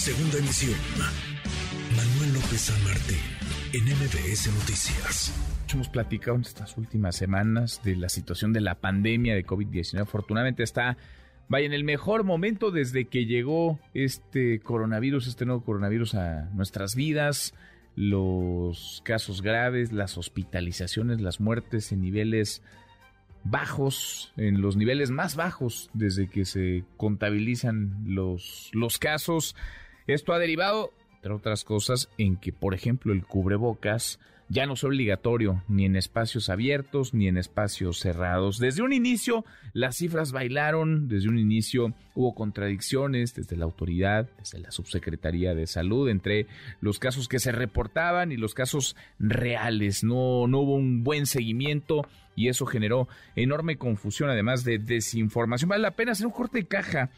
Segunda emisión. Manuel López San Martín, en MBS Noticias. Hemos platicado en estas últimas semanas de la situación de la pandemia de COVID-19. Afortunadamente está, vaya, en el mejor momento desde que llegó este coronavirus, este nuevo coronavirus a nuestras vidas. Los casos graves, las hospitalizaciones, las muertes en niveles bajos, en los niveles más bajos desde que se contabilizan los, los casos. Esto ha derivado, entre otras cosas, en que, por ejemplo, el cubrebocas ya no es obligatorio ni en espacios abiertos ni en espacios cerrados. Desde un inicio las cifras bailaron, desde un inicio hubo contradicciones desde la autoridad, desde la subsecretaría de salud entre los casos que se reportaban y los casos reales. No, no hubo un buen seguimiento y eso generó enorme confusión además de desinformación. Vale la pena hacer un corte de caja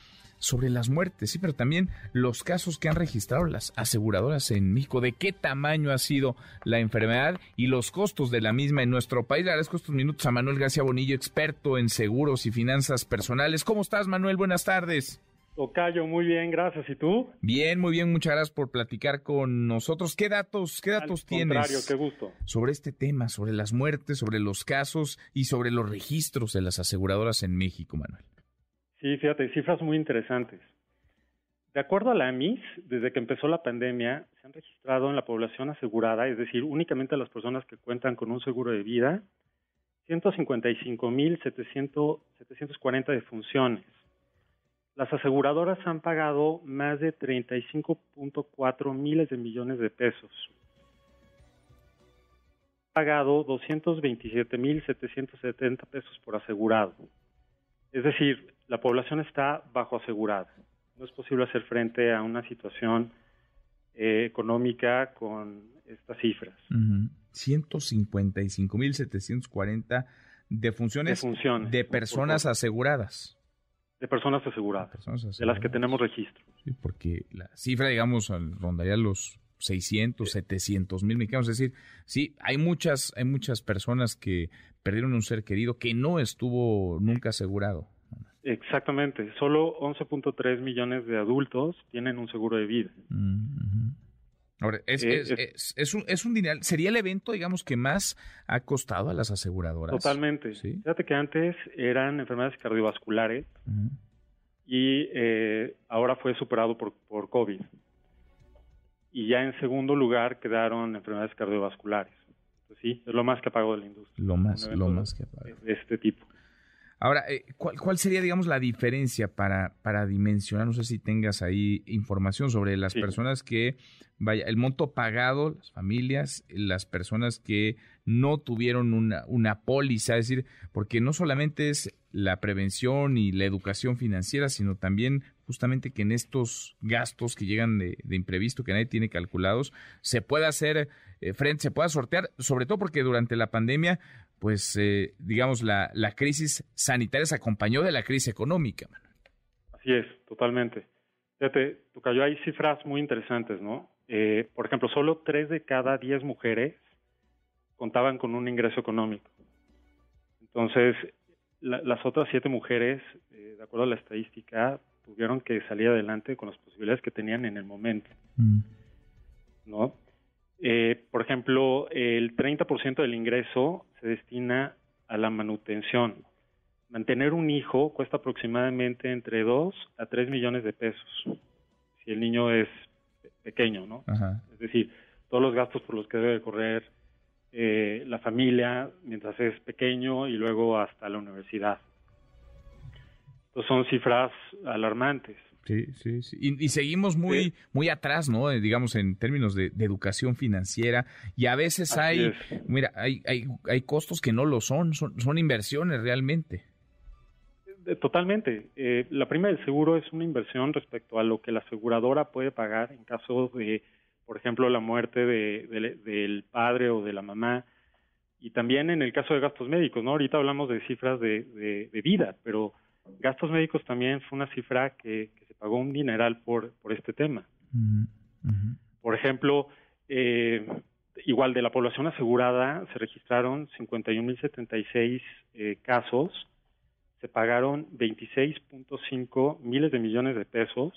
sobre las muertes, sí, pero también los casos que han registrado las aseguradoras en México, de qué tamaño ha sido la enfermedad y los costos de la misma en nuestro país. Le agradezco estos minutos a Manuel García Bonillo, experto en seguros y finanzas personales. ¿Cómo estás, Manuel? Buenas tardes. Tocayo, muy bien, gracias. ¿Y tú? Bien, muy bien, muchas gracias por platicar con nosotros. ¿Qué datos, qué datos tienes? qué gusto. Sobre este tema, sobre las muertes, sobre los casos y sobre los registros de las aseguradoras en México, Manuel. Sí, fíjate, cifras muy interesantes. De acuerdo a la AMIS, desde que empezó la pandemia, se han registrado en la población asegurada, es decir, únicamente las personas que cuentan con un seguro de vida, 155.740 defunciones. Las aseguradoras han pagado más de 35.4 miles de millones de pesos. Han pagado 227.770 pesos por asegurado. Es decir, la población está bajo asegurada. No es posible hacer frente a una situación eh, económica con estas cifras. 155.740 defunciones, de, de personas aseguradas. De personas aseguradas, de las que tenemos registro. Sí, porque la cifra, digamos, rondaría los 600, 700 mil mexicanos. Es decir, sí, hay muchas, hay muchas personas que perdieron un ser querido que no estuvo nunca asegurado. Exactamente, solo 11.3 millones de adultos tienen un seguro de vida. Ahora, es, eh, es, es, un, es un dinero, sería el evento, digamos, que más ha costado a las aseguradoras. Totalmente. Fíjate que antes eran enfermedades cardiovasculares y eh, ahora fue superado por, por COVID. Y ya en segundo lugar quedaron enfermedades cardiovasculares. Sí, es lo más que ha pagado la industria. Lo más, lo más que ha pagado. De este tipo. Ahora, eh, ¿cuál, sería, digamos, la diferencia para, para dimensionar? No sé si tengas ahí información sobre las personas que, vaya, el monto pagado, las familias, las personas que no tuvieron una, una póliza, es decir, porque no solamente es la prevención y la educación financiera, sino también justamente que en estos gastos que llegan de, imprevisto, que nadie tiene calculados, se pueda hacer eh, frente, se pueda sortear, sobre todo porque durante la pandemia pues, eh, digamos, la, la crisis sanitaria se acompañó de la crisis económica. Así es, totalmente. Fíjate, cayó hay cifras muy interesantes, ¿no? Eh, por ejemplo, solo tres de cada diez mujeres contaban con un ingreso económico. Entonces, las otras siete mujeres, eh, de acuerdo a la estadística, tuvieron que salir adelante con las posibilidades que tenían en el momento, mm. ¿no? Eh, por ejemplo, el 30% del ingreso se destina a la manutención. Mantener un hijo cuesta aproximadamente entre 2 a 3 millones de pesos, si el niño es pequeño, ¿no? Es decir, todos los gastos por los que debe correr eh, la familia mientras es pequeño y luego hasta la universidad. Entonces son cifras alarmantes. Sí, sí, sí. Y, seguimos muy, muy atrás, ¿no? Eh, digamos, en términos de, educación financiera. Y a veces hay, mira, hay, hay, hay costos que no lo son, son, son inversiones realmente. Totalmente. Eh, la prima del seguro es una inversión respecto a lo que la aseguradora puede pagar en caso de, por ejemplo, la muerte de, del padre o de la mamá. Y también en el caso de gastos médicos, ¿no? Ahorita hablamos de cifras de, de vida, pero gastos médicos también fue una cifra que, se pagó un dineral por, por este tema. Por ejemplo, eh, igual de la población asegurada se registraron 51.076 eh, casos, se pagaron 26.5 miles de millones de pesos.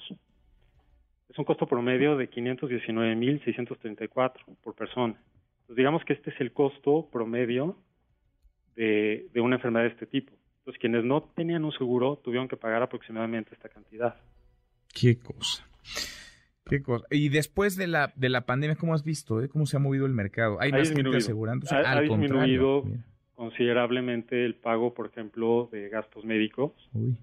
es un costo promedio de 519.634 por persona. Entonces, digamos que este es el costo promedio de, de una enfermedad de este tipo. Entonces, quienes no tenían un seguro tuvieron que pagar aproximadamente esta cantidad. Qué cosa. Qué cosa. Y después de la, de la pandemia, ¿cómo has visto? Eh? ¿Cómo se ha movido el mercado? ¿Hay más gente asegurándose? Ha, ha disminuido considerablemente el pago, por ejemplo, de gastos médicos. Uy.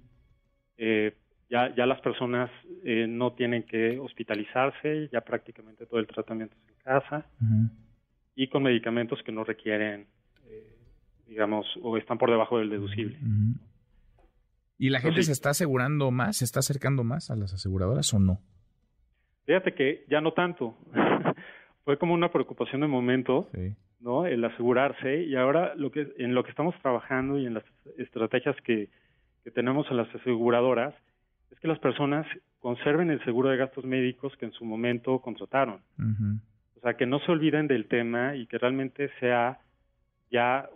Eh, ya, ya las personas eh, no tienen que hospitalizarse, ya prácticamente todo el tratamiento es en casa y con medicamentos que no requieren, digamos, o están por debajo del deducible. ¿Y la gente se está asegurando más, se está acercando más a las aseguradoras o no? Fíjate que ya no tanto. Fue como una preocupación de momento, ¿no? El asegurarse y ahora lo que en lo que estamos trabajando y en las estrategias que, que tenemos en las aseguradoras es que las personas conserven el seguro de gastos médicos que en su momento contrataron. O sea, que no se olviden del tema y que realmente sea ya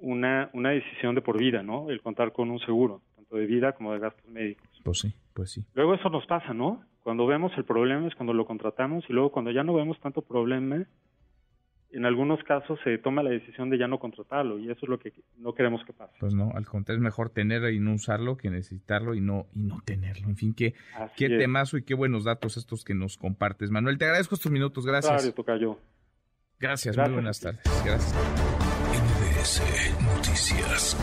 una, una decisión de por vida, ¿no? El contar con un seguro, tanto de vida como de gastos médicos. Pues sí, pues sí. Luego eso nos pasa, ¿no? Cuando vemos el problema es cuando lo contratamos y luego cuando ya no vemos tanto problema, en algunos casos se toma la decisión de ya no contratarlo y eso es lo que no queremos que pase. Pues no, al contrario, es mejor tener y no usarlo que necesitarlo y no y no tenerlo. En fin, qué, qué temazo y qué buenos datos estos que nos compartes. Manuel, te agradezco estos minutos, gracias. Claro, Gracias, muy buenas tardes. Gracias. NBS Noticias.